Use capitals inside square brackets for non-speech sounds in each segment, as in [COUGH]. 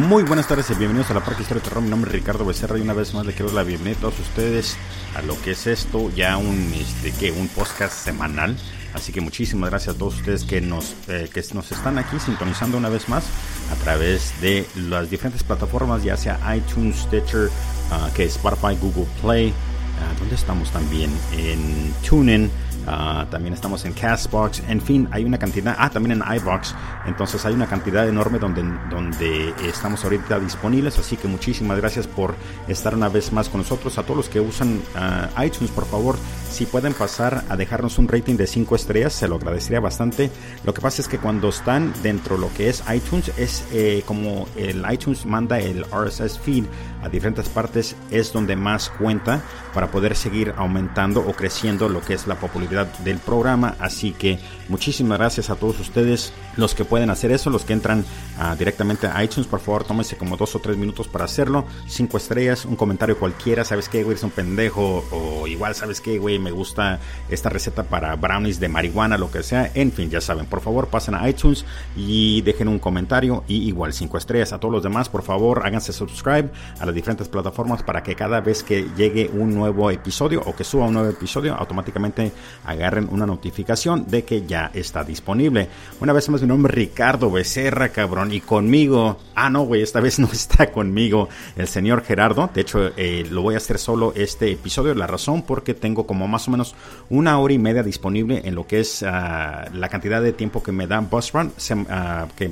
Muy buenas tardes y bienvenidos a la Parque Historia de Terror. Mi nombre es Ricardo Becerra y una vez más le quiero la bienvenida a todos ustedes a lo que es esto, ya un, este, un podcast semanal. Así que muchísimas gracias a todos ustedes que nos, eh, que nos están aquí sintonizando una vez más a través de las diferentes plataformas, ya sea iTunes, Stitcher, uh, que Spotify, Google Play. Uh, ¿Dónde estamos también? En TuneIn. Ah, también estamos en Castbox, en fin, hay una cantidad, ah, también en iBox, entonces hay una cantidad enorme donde, donde estamos ahorita disponibles, así que muchísimas gracias por estar una vez más con nosotros. A todos los que usan ah, iTunes, por favor, si pueden pasar a dejarnos un rating de 5 estrellas, se lo agradecería bastante. Lo que pasa es que cuando están dentro de lo que es iTunes, es eh, como el iTunes manda el RSS feed a diferentes partes, es donde más cuenta para poder seguir aumentando o creciendo lo que es la popularidad del programa. Así que muchísimas gracias a todos ustedes, los que pueden hacer eso, los que entran uh, directamente a iTunes, por favor, tómense como dos o tres minutos para hacerlo. Cinco estrellas, un comentario cualquiera, ¿sabes qué, güey? Es un pendejo. O igual, ¿sabes qué, güey? Me gusta esta receta para brownies de marihuana, lo que sea. En fin, ya saben, por favor, pasen a iTunes y dejen un comentario. Y igual, cinco estrellas. A todos los demás, por favor, háganse subscribe a las diferentes plataformas para que cada vez que llegue un nuevo episodio o que suba un nuevo episodio, automáticamente agarren una notificación de que ya está disponible. Una vez más, nombre Ricardo Becerra, cabrón, y conmigo, ah, no, güey, esta vez [LAUGHS] no está conmigo el señor Gerardo. De hecho, eh, lo voy a hacer solo este episodio. La razón porque tengo como más o menos una hora y media disponible en lo que es uh, la cantidad de tiempo que me da Bus Run, uh, que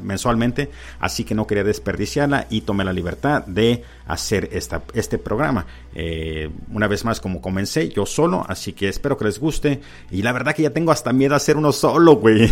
mensualmente, así que no quería desperdiciarla y tomé la libertad de hacer esta, este programa. Eh, una vez más, como comencé yo solo, así que espero que les guste. Y la verdad que ya tengo hasta miedo a hacer uno solo, güey.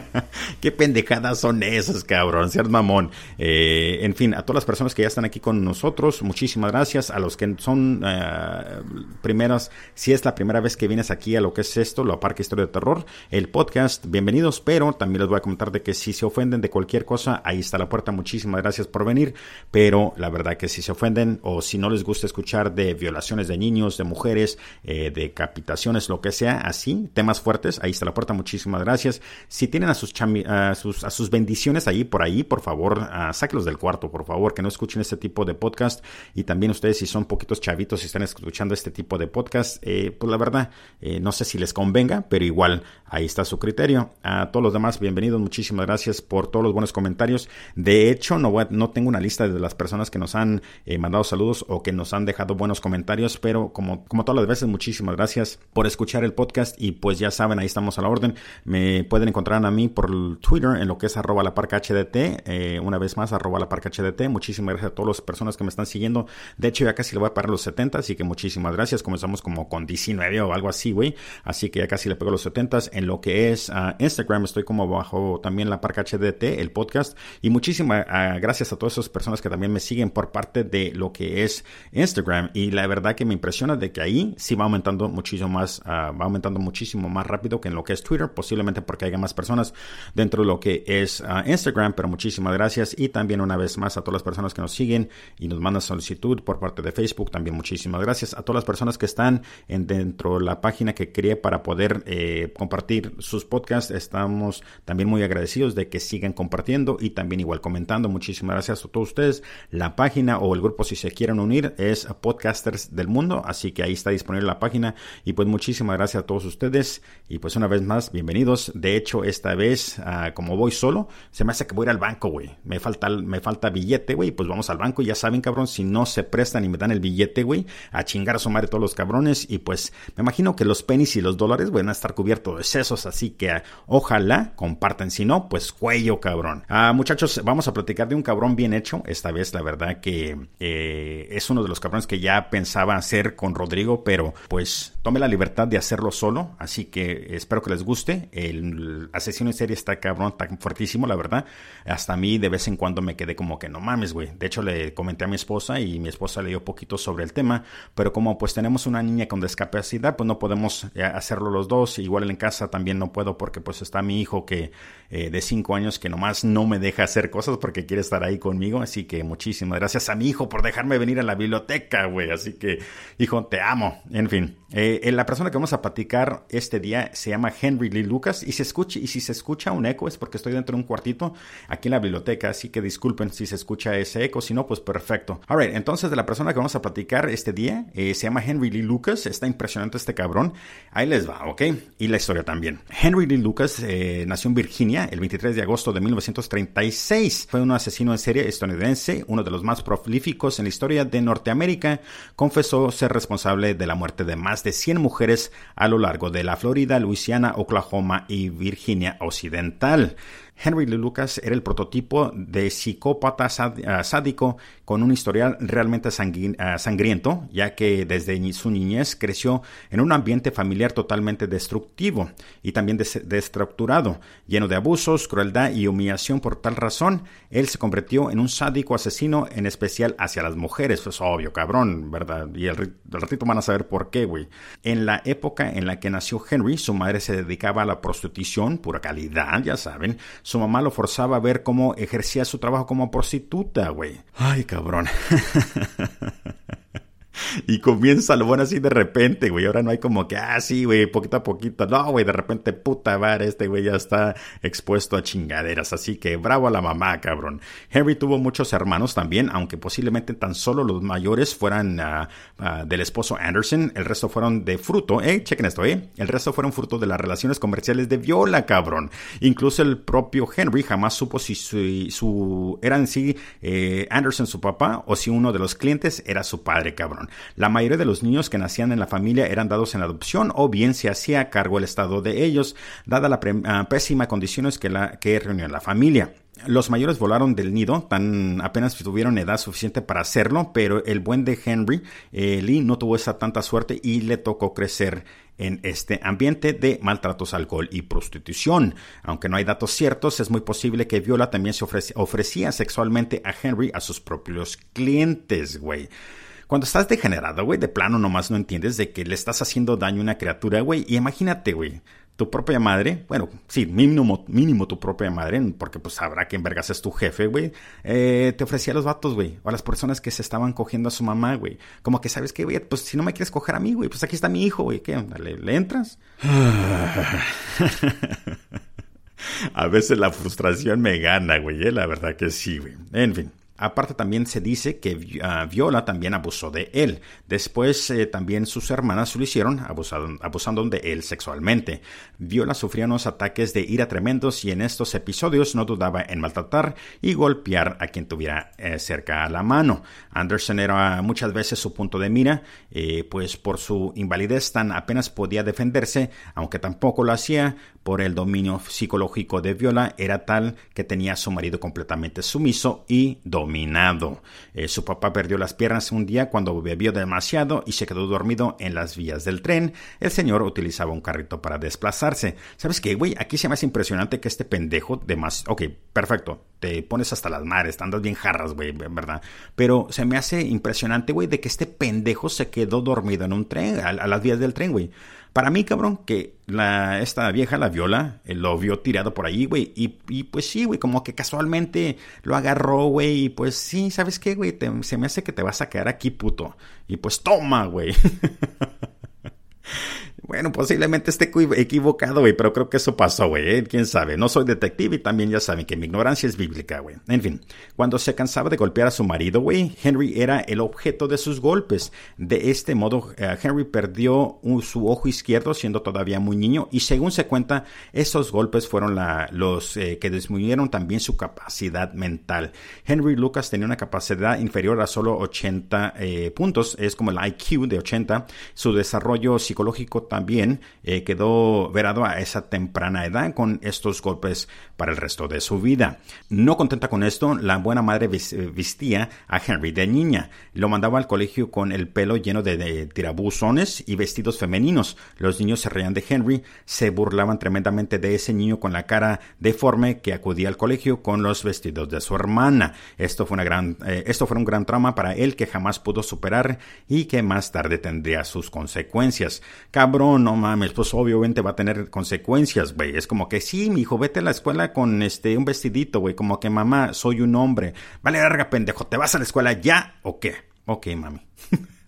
[LAUGHS] Qué pendejadas son esas, cabrón, seas mamón. Eh, en fin, a todas las personas que ya están aquí con nosotros, muchísimas gracias. A los que son uh, primeros, si es la primera vez que vienes aquí a lo que es esto, lo Parque Historia de Terror, el podcast, bienvenidos, pero también les voy a comentar de que si se ofenden de cualquier cosa, ahí está la puerta. Muchísimas gracias por venir, pero la verdad que si se ofenden o si no les gusta escuchar violaciones de niños, de mujeres, eh, decapitaciones, lo que sea, así, temas fuertes, ahí está la puerta. Muchísimas gracias. Si tienen a sus, a sus, a sus bendiciones ahí por ahí, por favor, uh, sáquenlos del cuarto, por favor, que no escuchen este tipo de podcast. Y también ustedes, si son poquitos chavitos y están escuchando este tipo de podcast, eh, pues la verdad, eh, no sé si les convenga, pero igual ahí está su criterio. A todos los demás, bienvenidos, muchísimas gracias por todos los buenos comentarios. De hecho, no, voy no tengo una lista de las personas que nos han eh, mandado saludos o que nos han dejado buenos comentarios, pero como, como todas las veces, muchísimas gracias por escuchar el podcast y pues ya saben, ahí estamos a la orden. Me pueden encontrar a mí por Twitter en lo que es arroba la parca HDT, eh, una vez más arroba la parca HDT. Muchísimas gracias a todas las personas que me están siguiendo. De hecho, ya casi le voy a parar los 70, así que muchísimas gracias. Comenzamos como con 19 o algo así, güey. Así que ya casi le pego los 70. En lo que es uh, Instagram estoy como bajo también la parca HDT, el podcast. Y muchísimas uh, gracias a todas esas personas que también me siguen por parte de lo que es Instagram. Y la verdad que me impresiona de que ahí sí va aumentando muchísimo más, uh, va aumentando muchísimo más rápido que en lo que es Twitter, posiblemente porque haya más personas dentro de lo que es Instagram. Pero muchísimas gracias. Y también una vez más a todas las personas que nos siguen y nos mandan solicitud por parte de Facebook. También muchísimas gracias a todas las personas que están en dentro de la página que creé para poder eh, compartir sus podcasts. Estamos también muy agradecidos de que sigan compartiendo y también igual comentando. Muchísimas gracias a todos ustedes. La página o el grupo si se quieren unir es Podcasters del Mundo, así que ahí está disponible la página y pues muchísimas gracias a todos ustedes y pues una vez más bienvenidos. De hecho esta vez uh, como voy solo se me hace que voy a ir al banco, güey. Me falta me falta billete, güey, pues vamos al banco. Ya saben, cabrón, si no se prestan y me dan el billete, güey, a chingar a su madre todos los cabrones y pues me imagino que los pennies y los dólares van a estar cubiertos de sesos, así que ojalá compartan. Si no, pues cuello, cabrón. Ah, muchachos, vamos a platicar de un cabrón bien hecho. Esta vez, la verdad que eh, es uno de los cabrones que ya pensaba hacer con Rodrigo, pero pues tome la libertad de hacerlo solo. Así que espero que les guste. El asesino en serie está cabrón, tan fuertísimo, la verdad. Hasta a mí de vez en cuando me quedé como que no mames, güey. De hecho, le comenté a mi esposa y mi esposa leyó poquito sobre el tema. Pero como pues tenemos una niña con discapacidad, pues no podemos hacerlo los dos. Igual en casa también no puedo porque pues está mi hijo que eh, de 5 años que nomás no me deja hacer cosas porque quiere estar ahí conmigo. Así que muchísimas gracias a mi hijo por dejarme venir a la biblioteca, güey. Así que, hijo, te amo. En fin, eh, la persona que vamos a platicar este día se llama Henry Lee Lucas y se escucha, y si se escucha un eco es porque estoy dentro de un cuartito aquí en la biblioteca. Así que disculpen si se escucha ese eco. Si no, pues perfecto. Alright, entonces de la persona que vamos a platicar este día eh, se llama Henry Lee Lucas. Está impresionante este cabrón. Ahí les va, ¿ok? Y la historia también. Henry Lee Lucas eh, nació en Virginia el 23 de agosto de 1936. Fue un asesino en serie estadounidense, uno de los más prolíficos en la historia de Norteamérica. Confesó ser responsable de la muerte de más de 100 mujeres a lo largo de la Florida, Luisiana, Oklahoma y Virginia Occidental. Henry Lucas era el prototipo de psicópata ah, sádico con un historial realmente ah, sangriento, ya que desde su niñez creció en un ambiente familiar totalmente destructivo y también destructurado, lleno de abusos, crueldad y humillación. Por tal razón, él se convirtió en un sádico asesino, en especial hacia las mujeres. Pues obvio, cabrón, ¿verdad? Y el, ratito van a saber por qué, güey. En la época en la que nació Henry, su madre se dedicaba a la prostitución, pura calidad, ya saben su mamá lo forzaba a ver cómo ejercía su trabajo como prostituta, güey. Ay, cabrón. [LAUGHS] y comienza lo bueno así de repente, güey. Ahora no hay como que, ah, sí, güey, poquito a poquito. No, güey, de repente, puta madre, este güey ya está expuesto a chingaderas. Así que bravo a la mamá, cabrón. Henry tuvo muchos hermanos también, aunque posiblemente tan solo los mayores fueran ah, ah, del esposo Anderson. El resto fueron de fruto, eh, chequen esto, eh. El resto fueron fruto de las relaciones comerciales de Viola, cabrón. Incluso el propio Henry jamás supo si su, su era en sí eh, Anderson su papá o si uno de los clientes era su padre, cabrón. La mayoría de los niños que nacían en la familia eran dados en adopción o bien se hacía cargo el estado de ellos, dada la ah, pésima condiciones que, la, reunió la familia. Los mayores volaron del nido, tan apenas tuvieron edad suficiente para hacerlo, pero el buen de Henry eh, Lee no tuvo esa tanta suerte y le tocó crecer en este ambiente de maltratos, alcohol y prostitución. Aunque no hay datos ciertos, es muy posible que Viola también se ofrecía sexualmente a Henry a sus propios clientes, güey. Cuando estás degenerado, güey, de plano nomás no entiendes de que le estás haciendo daño a una criatura, güey. Y imagínate, güey, tu propia madre, bueno, sí, mínimo, mínimo tu propia madre, porque pues sabrá que en vergas es tu jefe, güey, eh, te ofrecía a los vatos, güey, o a las personas que se estaban cogiendo a su mamá, güey. Como que, ¿sabes qué, güey? Pues si no me quieres coger a mí, güey, pues aquí está mi hijo, güey, ¿qué le entras? [LAUGHS] a veces la frustración me gana, güey, ¿eh? la verdad que sí, güey. En fin. Aparte también se dice que ah, Viola también abusó de él. Después eh, también sus hermanas lo hicieron, abusando de él sexualmente. Viola sufría unos ataques de ira tremendos y en estos episodios no dudaba en maltratar y golpear a quien tuviera eh, cerca a la mano. Anderson era muchas veces su punto de mira, eh, pues por su invalidez tan apenas podía defenderse, aunque tampoco lo hacía por el dominio psicológico de Viola, era tal que tenía a su marido completamente sumiso y dominado. Eh, su papá perdió las piernas un día cuando bebió demasiado y se quedó dormido en las vías del tren. El señor utilizaba un carrito para desplazarse. ¿Sabes qué, güey? Aquí se me hace impresionante que este pendejo de más... Ok, perfecto. Te pones hasta las mares, andas bien jarras, güey, ¿verdad? Pero se me hace impresionante, güey, de que este pendejo se quedó dormido en un tren, a las vías del tren, güey. Para mí, cabrón, que la, esta vieja, la viola, lo vio tirado por ahí, güey. Y, y, pues sí, güey, como que casualmente lo agarró, güey. Y pues sí, ¿sabes qué, güey? se me hace que te vas a quedar aquí, puto. Y pues toma, güey. [LAUGHS] Bueno, posiblemente esté equivocado, güey, pero creo que eso pasó, güey. ¿eh? Quién sabe. No soy detective y también ya saben que mi ignorancia es bíblica, güey. En fin, cuando se cansaba de golpear a su marido, güey, Henry era el objeto de sus golpes. De este modo, eh, Henry perdió su ojo izquierdo siendo todavía muy niño y según se cuenta, esos golpes fueron los eh, que disminuyeron también su capacidad mental. Henry Lucas tenía una capacidad inferior a solo 80 puntos, es como el IQ de 80. Su desarrollo psicológico también también eh, quedó verado a esa temprana edad con estos golpes para el resto de su vida. No contenta con esto, la buena madre vestía a Henry de niña. Lo mandaba al colegio con el pelo lleno de, tirabuzones y vestidos femeninos. Los niños se reían de Henry, se burlaban tremendamente de ese niño con la cara deforme que acudía al colegio con los vestidos de su hermana. Esto fue, una gran, eh, esto fue un gran trauma para él que jamás pudo superar y que más tarde tendría sus consecuencias. Cabrón cabrón, no mames, pues obviamente va a tener consecuencias, güey. Es como que sí, mi hijo, vete a la escuela con este un vestidito, güey, como que mamá, soy un hombre. Vale, larga, pendejo, ¿te vas a la escuela ya o qué? Ok, mami. [LAUGHS]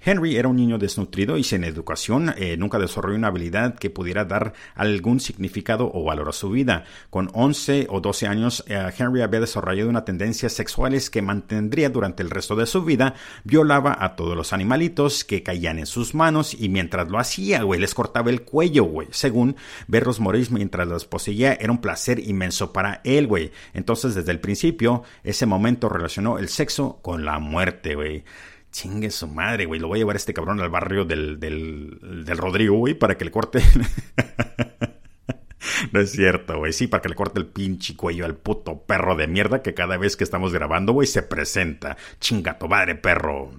Henry era un niño desnutrido y sin educación eh, nunca desarrolló una habilidad que pudiera dar algún significado o valor a su vida. Con 11 o 12 años, eh, Henry había desarrollado una tendencia sexuales que mantendría durante el resto de su vida. Violaba a todos los animalitos que caían en sus manos y mientras lo hacía, güey, les cortaba el cuello, güey. Según verlos morir mientras los poseía, era un placer inmenso para él, güey. Entonces, desde el principio, ese momento relacionó el sexo con la muerte, güey. Chingue su madre, güey. Lo voy a llevar a este cabrón al barrio del, del, del Rodrigo, güey, para que le corte. [LAUGHS] [LAUGHS] No es cierto, güey. Sí, para que le corte el pinche cuello al puto perro de mierda que cada vez que estamos grabando, güey, se presenta. Chinga tu madre, perro.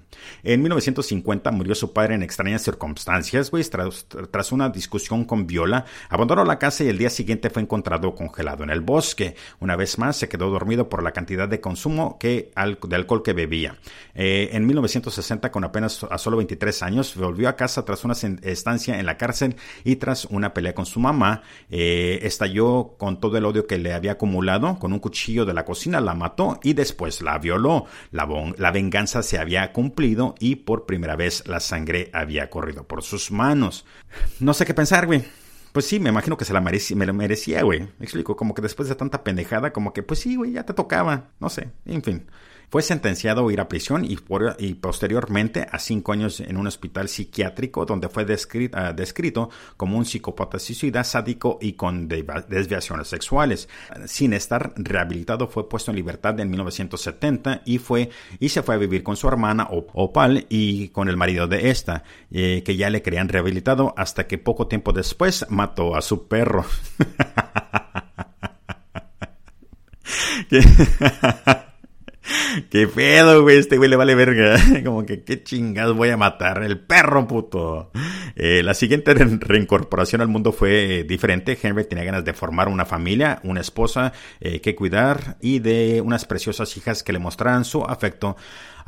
En 1950 murió su padre en extrañas circunstancias, güey, tras, una discusión con Viola. Abandonó la casa y el día siguiente fue encontrado congelado en el bosque. Una vez más se quedó dormido por la cantidad de consumo que, de alcohol que bebía. Eh, en 1960, con apenas a solo 23 años, volvió a casa tras una estancia en la cárcel y tras una pelea con su mamá. Eh, estalló con todo el odio que le había acumulado, con un cuchillo de la cocina la mató y después la violó. La, la venganza se había cumplido y por primera vez la sangre había corrido por sus manos. No sé qué pensar, güey. Pues sí, me imagino que se la merecía, me lo merecía, güey. Me explico, como que después de tanta pendejada, como que, pues sí, güey, ya te tocaba. No sé, en fin. Fue sentenciado a ir a prisión y, posteriormente a cinco años en un hospital psiquiátrico donde fue ah, descrito, como un psicópata suicida, sádico y con desviaciones sexuales. Sin estar rehabilitado fue puesto en libertad en 1970 y, fue, y se fue a vivir con su hermana Opal y con el marido de esta, eh, que ya le creían rehabilitado hasta que poco tiempo después mató a su perro. [LAUGHS] [LAUGHS] ¿Qué pedo, güey? Este güey le vale verga. [LAUGHS] Como que, ¿qué chingados voy a matar? El perro, puto. Eh, la siguiente reincorporación al mundo fue diferente. Henry tenía ganas de formar una familia, una esposa eh, que cuidar y de unas preciosas hijas que le mostraran su afecto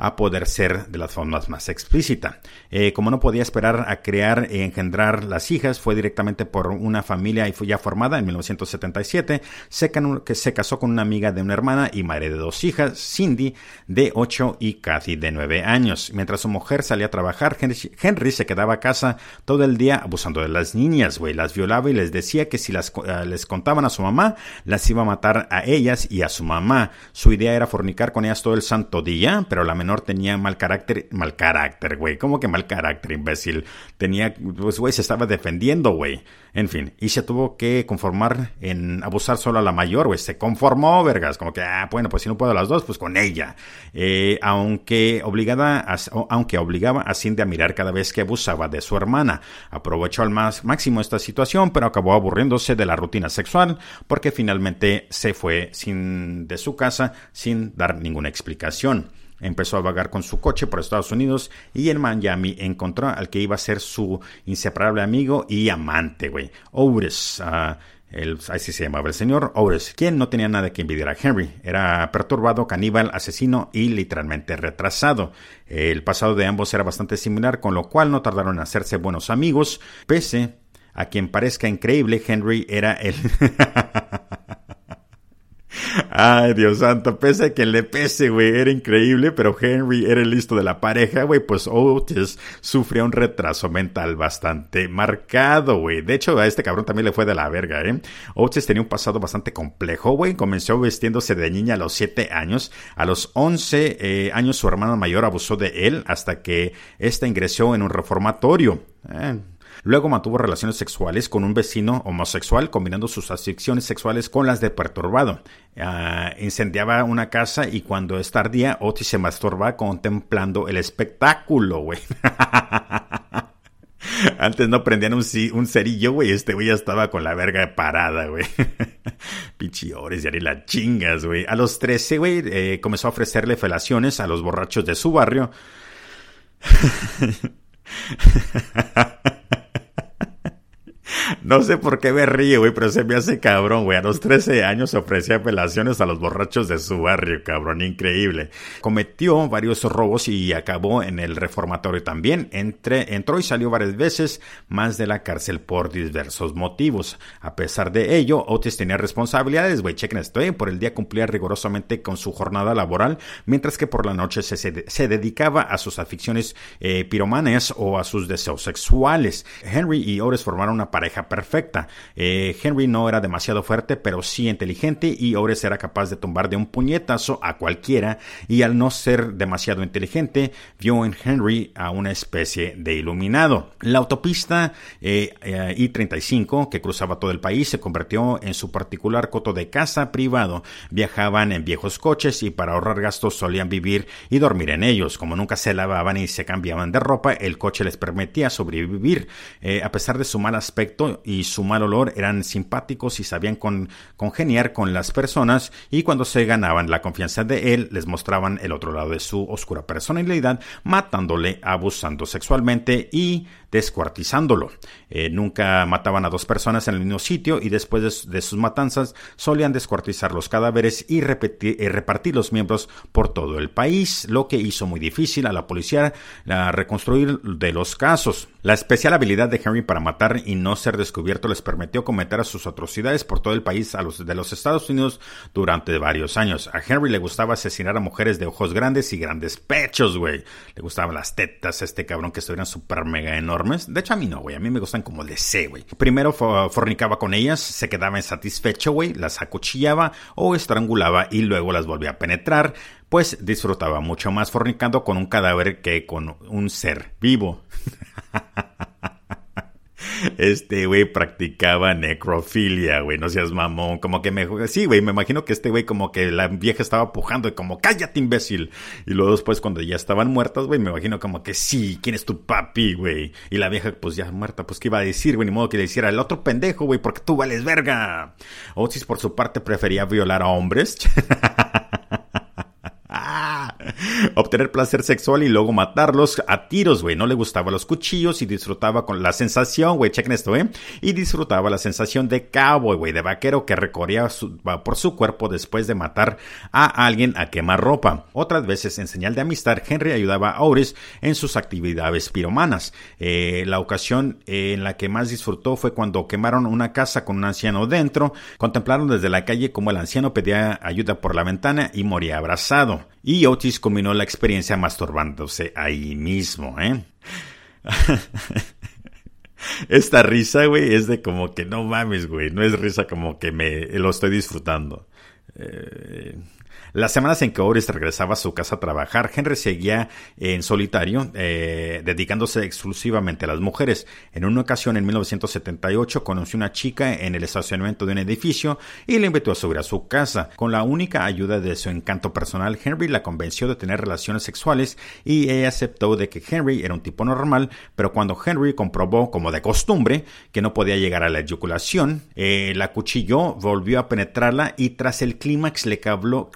a poder ser de las formas más explícita. Eh, como no podía esperar a crear y engendrar las hijas, fue directamente por una familia y fue ya formada en 1977, se, que se casó con una amiga de una hermana y madre de dos hijas, Cindy de 8 y Kathy de 9 años. Mientras su mujer salía a trabajar, Henry, se quedaba a casa todo el día abusando de las niñas, güey, las violaba y les decía que si las, eh, les contaban a su mamá, las iba a matar a ellas y a su mamá. Su idea era fornicar con ellas todo el santo día, pero la menor tenía mal carácter, mal carácter, güey. ¿Cómo que mal carácter, imbécil? Tenía, pues, güey, se estaba defendiendo, güey. En fin, y se tuvo que conformar en abusar solo a la mayor, güey. Se conformó, vergas. Como que, ah, bueno, pues si no puedo las dos, pues con ella. Eh, aunque obligada, a, aunque obligaba a Cindy a mirar cada vez que abusaba de su hermana. Aprovechó al más máximo esta situación, pero acabó aburriéndose de la rutina sexual porque finalmente se fue sin, de su casa sin dar ninguna explicación. Empezó a vagar con su coche por Estados Unidos y en Miami encontró al que iba a ser su inseparable amigo y amante, güey. Ores. Uh, el, así se llamaba el señor Ores, quien no tenía nada que envidiar a Henry. Era perturbado, caníbal, asesino y literalmente retrasado. El pasado de ambos era bastante similar, con lo cual no tardaron en hacerse buenos amigos, pese a quien parezca increíble, Henry era el... [LAUGHS] Ay, Dios santo, pese a que le pese, güey, era increíble, pero Henry era el listo de la pareja, güey, pues Otis sufrió un retraso mental bastante marcado, güey. De hecho, a este cabrón también le fue de la verga, ¿eh? Otis tenía un pasado bastante complejo, güey. Comenzó vestiéndose de niña a los 7 años. A los 11 eh, años su hermana mayor abusó de él hasta que ésta ingresó en un reformatorio. Eh, Luego mantuvo relaciones sexuales con un vecino homosexual, combinando sus aficiones sexuales con las de perturbado. Ah, incendiaba una casa y cuando es tardía, Otis se masturba contemplando el espectáculo, güey. [LAUGHS] Antes no prendían un, cerillo, güey. Este güey ya estaba con la verga parada, güey. Pichiores, ya ni la chingas, güey. A los 13, güey, eh, comenzó a ofrecerle felaciones a los borrachos de su barrio. [LAUGHS] No sé por qué me ríe, güey, pero se me hace cabrón, güey. A los 13 años ofrecía apelaciones a los borrachos de su barrio, cabrón, increíble. Cometió varios robos y acabó en el reformatorio también. Entre, entró y salió varias veces más de la cárcel por diversos motivos. A pesar de ello, Otis tenía responsabilidades, güey, chequen esto. Por el día cumplía rigurosamente con su jornada laboral, mientras que por la noche se, se, dedicaba a sus aficiones eh, piromanes o a sus deseos sexuales. Henry y Otis formaron una pareja perfecta. Eh, Henry no era demasiado fuerte, pero sí inteligente y Ores era capaz de tumbar de un puñetazo a cualquiera y al no ser demasiado inteligente, vio en Henry a una especie de iluminado. La autopista eh, eh, I-35 que cruzaba todo el país se convirtió en su particular coto de casa privado. Viajaban en viejos coches y para ahorrar gastos solían vivir y dormir en ellos. Como nunca se lavaban y se cambiaban de ropa, el coche les permitía sobrevivir. a pesar de su mal aspecto y su mal olor, eran simpáticos y sabían con, congeniar con las personas y cuando se ganaban la confianza de él, les mostraban el otro lado de su oscura personalidad, matándole, abusando sexualmente y descuartizándolo. Eh, nunca mataban a dos personas en el mismo sitio y después de, sus matanzas solían descuartizar los cadáveres y, eh, repartir los miembros por todo el país, lo que hizo muy difícil a la policía reconstruir de los casos. La especial habilidad de Henry para matar y no ser descubierto les permitió cometer sus atrocidades por todo el país a los de los Estados Unidos durante varios años. A Henry le gustaba asesinar a mujeres de ojos grandes y grandes pechos, güey. Le gustaban las tetas a este cabrón que estuvieran súper mega enormes. De hecho, a mí no, güey. A mí me gustan como de C, güey. Primero fornicaba con ellas, se quedaba insatisfecho, güey. Las acuchillaba o estrangulaba y luego las volvía a penetrar pues disfrutaba mucho más fornicando con un cadáver que con un ser vivo. [LAUGHS] Este güey practicaba necrofilia, güey, no seas mamón, como que me... Sí, güey, me imagino que este güey como que la vieja estaba pujando y como, cállate imbécil. Y luego después cuando ya estaban muertas, güey, me imagino como que sí, ¿quién es tu papi, güey? Y la vieja pues ya muerta, pues qué iba a decir, güey, ni modo que le hiciera el otro pendejo, güey, porque tú vales verga. Otis por su parte prefería violar a hombres. [LAUGHS] [LAUGHS] obtener placer sexual y luego matarlos a tiros, güey. No le gustaban los cuchillos y disfrutaba con la sensación, güey, chequen esto, ¿eh? Y disfrutaba la sensación de cowboy, güey, de vaquero que recorría por su cuerpo después de matar a alguien a quemar ropa. Otras veces, en señal de amistad, Henry ayudaba a Oris en sus actividades piromanas. Eh, la ocasión en la que más disfrutó fue cuando quemaron una casa con un anciano dentro. Contemplaron desde la calle como el anciano pedía ayuda por la ventana y moría abrazado. Y Otis combinó la experiencia masturbándose ahí mismo, ¿eh? [LAUGHS] Esta risa, güey, es de como que no mames, güey. No es risa como que me lo estoy disfrutando. Eh, las semanas en que Oris regresaba a su casa a trabajar, Henry seguía en solitario, eh, dedicándose exclusivamente a las mujeres. En una ocasión, en 1978, conoció una chica en el estacionamiento de un edificio y le invitó a subir a su casa. Con la única ayuda de su encanto personal, Henry la convenció de tener relaciones sexuales y ella aceptó de que Henry era un tipo normal, pero cuando Henry comprobó, como de costumbre, que no podía llegar a la eyaculación, eh, la cuchilló, volvió a penetrarla y tras el clímax le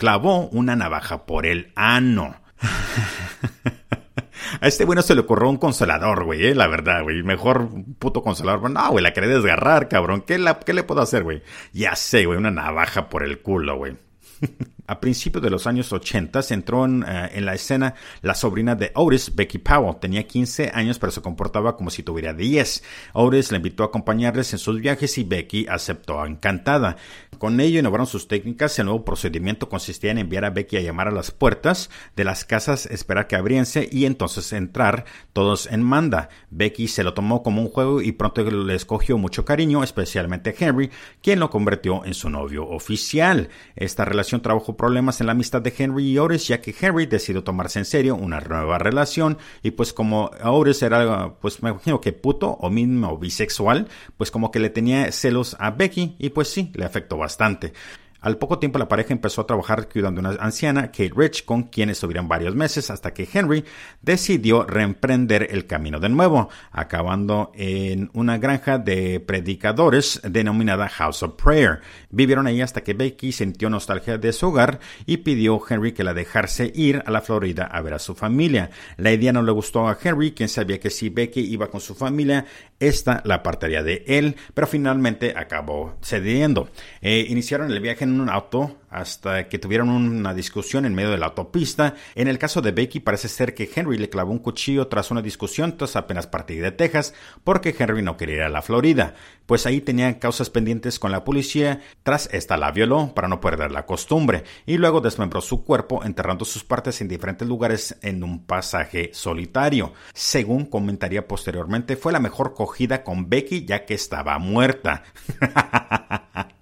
clavó una navaja por el ano. [LAUGHS] A este güey no se le ocurrió un consolador, güey, eh, la verdad, güey. Mejor puto consolador. No, güey, la quería desgarrar, cabrón. ¿Qué, ¿Qué le puedo hacer, güey? Ya sé, güey, una navaja por el culo, güey. [LAUGHS] A principios de los años 80 entró eh, en, la escena la sobrina de Otis, Becky Powell. Tenía 15 años, pero se comportaba como si tuviera 10. Otis le invitó a acompañarles en sus viajes y Becky aceptó encantada. Con ello innovaron sus técnicas. El nuevo procedimiento consistía en enviar a Becky a llamar a las puertas de las casas, esperar que abriense y entonces entrar todos en manda. Becky se lo tomó como un juego y pronto le escogió mucho cariño, especialmente Henry, quien lo convirtió en su novio oficial. Esta relación trabajó problemas en la amistad de Henry y Otis, ya que Henry decidió tomarse en serio una nueva relación y pues como Otis era, pues me imagino que puto o mismo bisexual, pues como que le tenía celos a Becky y pues sí, le afectó bastante. Al poco tiempo la pareja empezó a trabajar cuidando a una anciana, Kate Rich, con quien estuvieron varios meses hasta que Henry decidió reemprender el camino de nuevo, acabando en una granja de predicadores denominada House of Prayer. Vivieron ahí hasta que Becky sintió nostalgia de su hogar y pidió a Henry que la dejase ir a la Florida a ver a su familia. La idea no le gustó a Henry, quien sabía que si Becky iba con su familia, esta la apartaría de él, pero finalmente acabó cediendo. Eh, iniciaron el viaje en un auto hasta que tuvieron una discusión en medio de la autopista. En el caso de Becky parece ser que Henry le clavó un cuchillo tras una discusión tras apenas partir de Texas porque Henry no quería ir a la Florida, pues ahí tenían causas pendientes con la policía, tras esta la violó para no perder la costumbre y luego desmembró su cuerpo enterrando sus partes en diferentes lugares en un pasaje solitario. Según comentaría posteriormente, fue la mejor cogida con Becky ya que estaba muerta. [LAUGHS]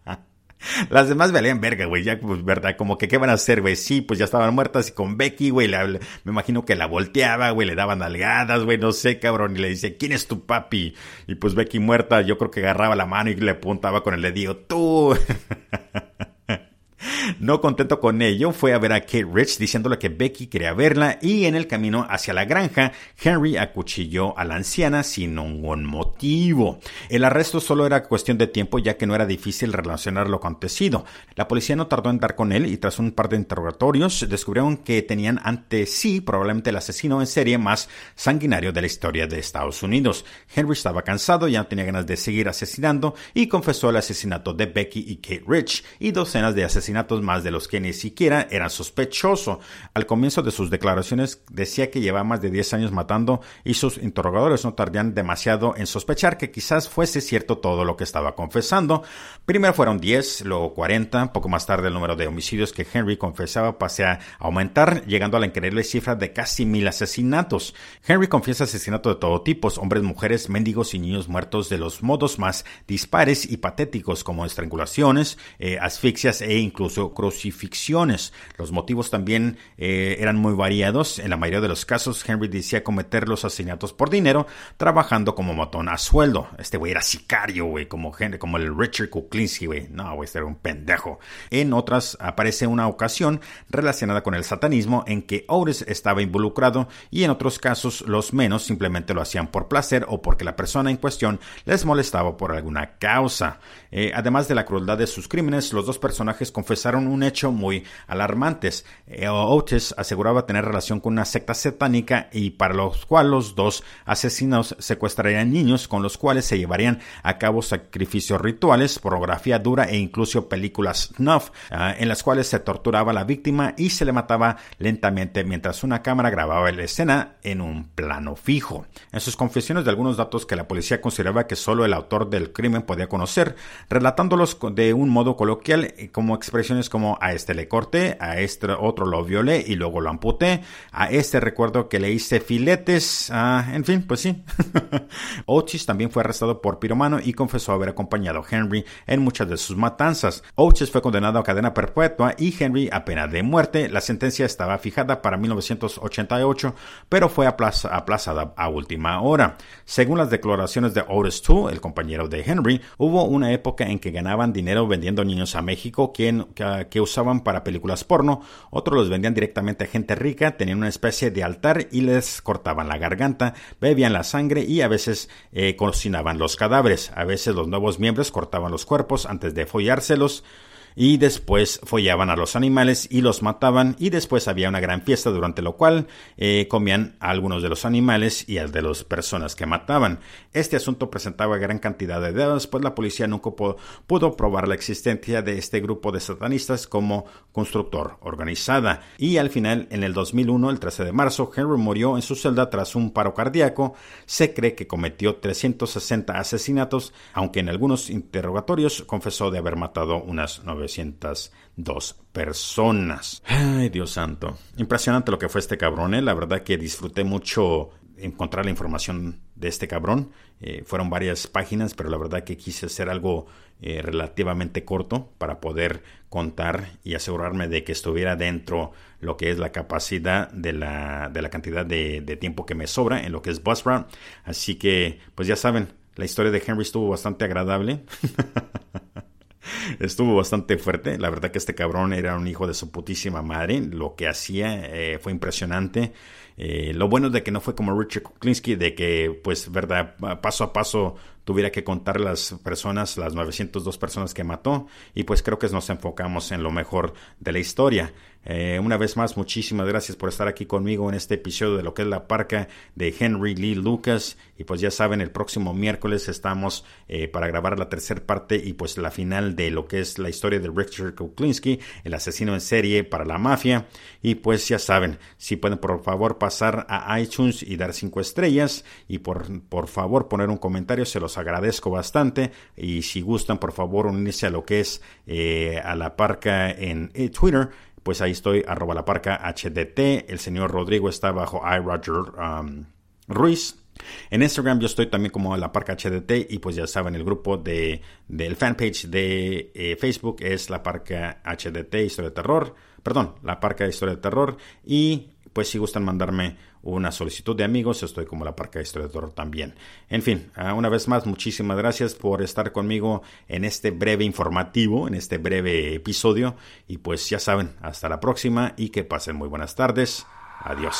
Las demás valían verga, güey. Ya, pues, verdad, como que, ¿qué van a hacer, güey? Sí, pues ya estaban muertas y con Becky, güey, me imagino que la volteaba, güey, le daban algadas, güey, no sé, cabrón, y le dice, ¿quién es tu papi? Y pues Becky muerta, yo creo que agarraba la mano y le apuntaba con el dedillo, tú. [LAUGHS] No contento con ello, fue a ver a Kate Rich diciéndole que Becky quería verla y en el camino hacia la granja, Henry acuchilló a la anciana sin ningún motivo. El arresto solo era cuestión de tiempo ya que no era difícil relacionar lo acontecido. La policía no tardó en dar con él y tras un par de interrogatorios descubrieron que tenían ante sí probablemente el asesino en serie más sanguinario de la historia de Estados Unidos. Henry estaba cansado, ya no tenía ganas de seguir asesinando y confesó el asesinato de Becky y Kate Rich y docenas de asesinatos más de los que ni siquiera eran sospechoso. Al comienzo de sus declaraciones decía que llevaba más de 10 años matando y sus interrogadores no tardían demasiado en sospechar que quizás fuese cierto todo lo que estaba confesando. Primero fueron 10, luego 40, poco más tarde el número de homicidios que Henry confesaba pasé a aumentar, llegando a la increíble cifra de casi mil asesinatos. Henry confiesa asesinatos de todo tipo, hombres, mujeres, mendigos y niños muertos de los modos más dispares y patéticos como estrangulaciones, eh, asfixias e incluso crucifixiones. Los motivos también eh, eran muy variados. En la mayoría de los casos, Henry decía cometer los asesinatos por dinero, trabajando como matón a sueldo. Este güey era sicario, güey, como, como el Richard Kuklinski, güey. No, güey, este era un pendejo. En otras aparece una ocasión relacionada con el satanismo en que Otis estaba involucrado y en otros casos los menos simplemente lo hacían por placer o porque la persona en cuestión les molestaba por alguna causa. Eh, además de la crueldad de sus crímenes, los dos personajes confesaron un hecho muy alarmantes. Eh, Otis aseguraba tener relación con una secta satánica y para los cuales los dos asesinos secuestrarían niños con los cuales se llevarían a cabo sacrificios rituales, pornografía dura e incluso películas snuff, ah, en las cuales se torturaba a la víctima y se le mataba lentamente mientras una cámara grababa la escena en un plano fijo. En sus confesiones de algunos datos que la policía consideraba que solo el autor del crimen podía conocer, relatándolos de un modo coloquial como expresiones como a este le corté, a este otro lo violé y luego lo amputé, a este recuerdo que le hice filetes, ah, en fin, pues sí. [LAUGHS] Otis también fue arrestado por piromano y confesó haber acompañado a Henry en muchas de sus matanzas. Otis fue condenado a cadena perpetua y Henry a pena de muerte. La sentencia estaba fijada para 1988, pero fue aplazada a última hora. Según las declaraciones de Otis II, el compañero de Henry, hubo una época en que ganaban dinero vendiendo niños a México, quien que usaban para películas porno, otros los vendían directamente a gente rica, tenían una especie de altar y les cortaban la garganta, bebían la sangre y a veces eh, cocinaban los cadáveres. A veces los nuevos miembros cortaban los cuerpos antes de follárselos y después follaban a los animales y los mataban y después había una gran fiesta durante lo cual eh, comían a algunos de los animales y al de las personas que mataban. Este asunto presentaba gran cantidad de dedos, pues la policía nunca pudo probar la existencia de este grupo de satanistas como constructor organizada. Y al final, en el 2001, el 13 de marzo, Henry murió en su celda tras un paro cardíaco. Se cree que cometió 360 asesinatos, aunque en algunos interrogatorios confesó de haber matado unas 9 902 personas. Ay, Dios santo. Impresionante lo que fue este cabrón, ¿eh? La verdad que disfruté mucho encontrar la información de este cabrón. Eh, fueron varias páginas, pero la verdad que quise hacer algo eh, relativamente corto para poder contar y asegurarme de que estuviera dentro lo que es la capacidad de la, de la cantidad de, tiempo que me sobra en lo que es Buzzsprout. Así que, pues ya saben, la historia de Henry estuvo bastante agradable. [LAUGHS] estuvo bastante fuerte. La verdad que este cabrón era un hijo de su putísima madre. Lo que hacía eh, fue impresionante. Eh, lo bueno de que no fue como Richard Kuklinski, de que, pues, verdad, paso a paso tuviera que contar las personas, las 902 personas que mató, y pues creo que nos enfocamos en lo mejor de la historia. Eh, una vez más, muchísimas gracias por estar aquí conmigo en este episodio de lo que es la parca de Henry Lee Lucas. Y pues ya saben, el próximo miércoles estamos eh, para grabar la tercera parte y pues la final de lo que es la historia de Richard Kuklinski, el asesino en serie para la mafia. Y pues ya saben, si pueden por favor pasar a iTunes y dar cinco estrellas y por, por favor poner un comentario, se los agradezco bastante. Y si gustan, por favor unirse a lo que es eh, a la parca en Twitter pues ahí estoy, arroba la parca HDT. El señor Rodrigo está bajo iRoger um, Ruiz. En Instagram yo estoy también como la parca HDT y pues ya saben, el grupo de, del fanpage de eh, Facebook es la parca HDT Historia de Terror. Perdón, la parca Historia de Terror. Y pues si gustan mandarme una solicitud de amigos, estoy como la Parca Historiador también. En fin, ah, una vez más, muchísimas gracias por estar conmigo en este breve informativo, en este breve episodio. Y pues ya saben, hasta la próxima y que pasen muy buenas tardes. Adiós.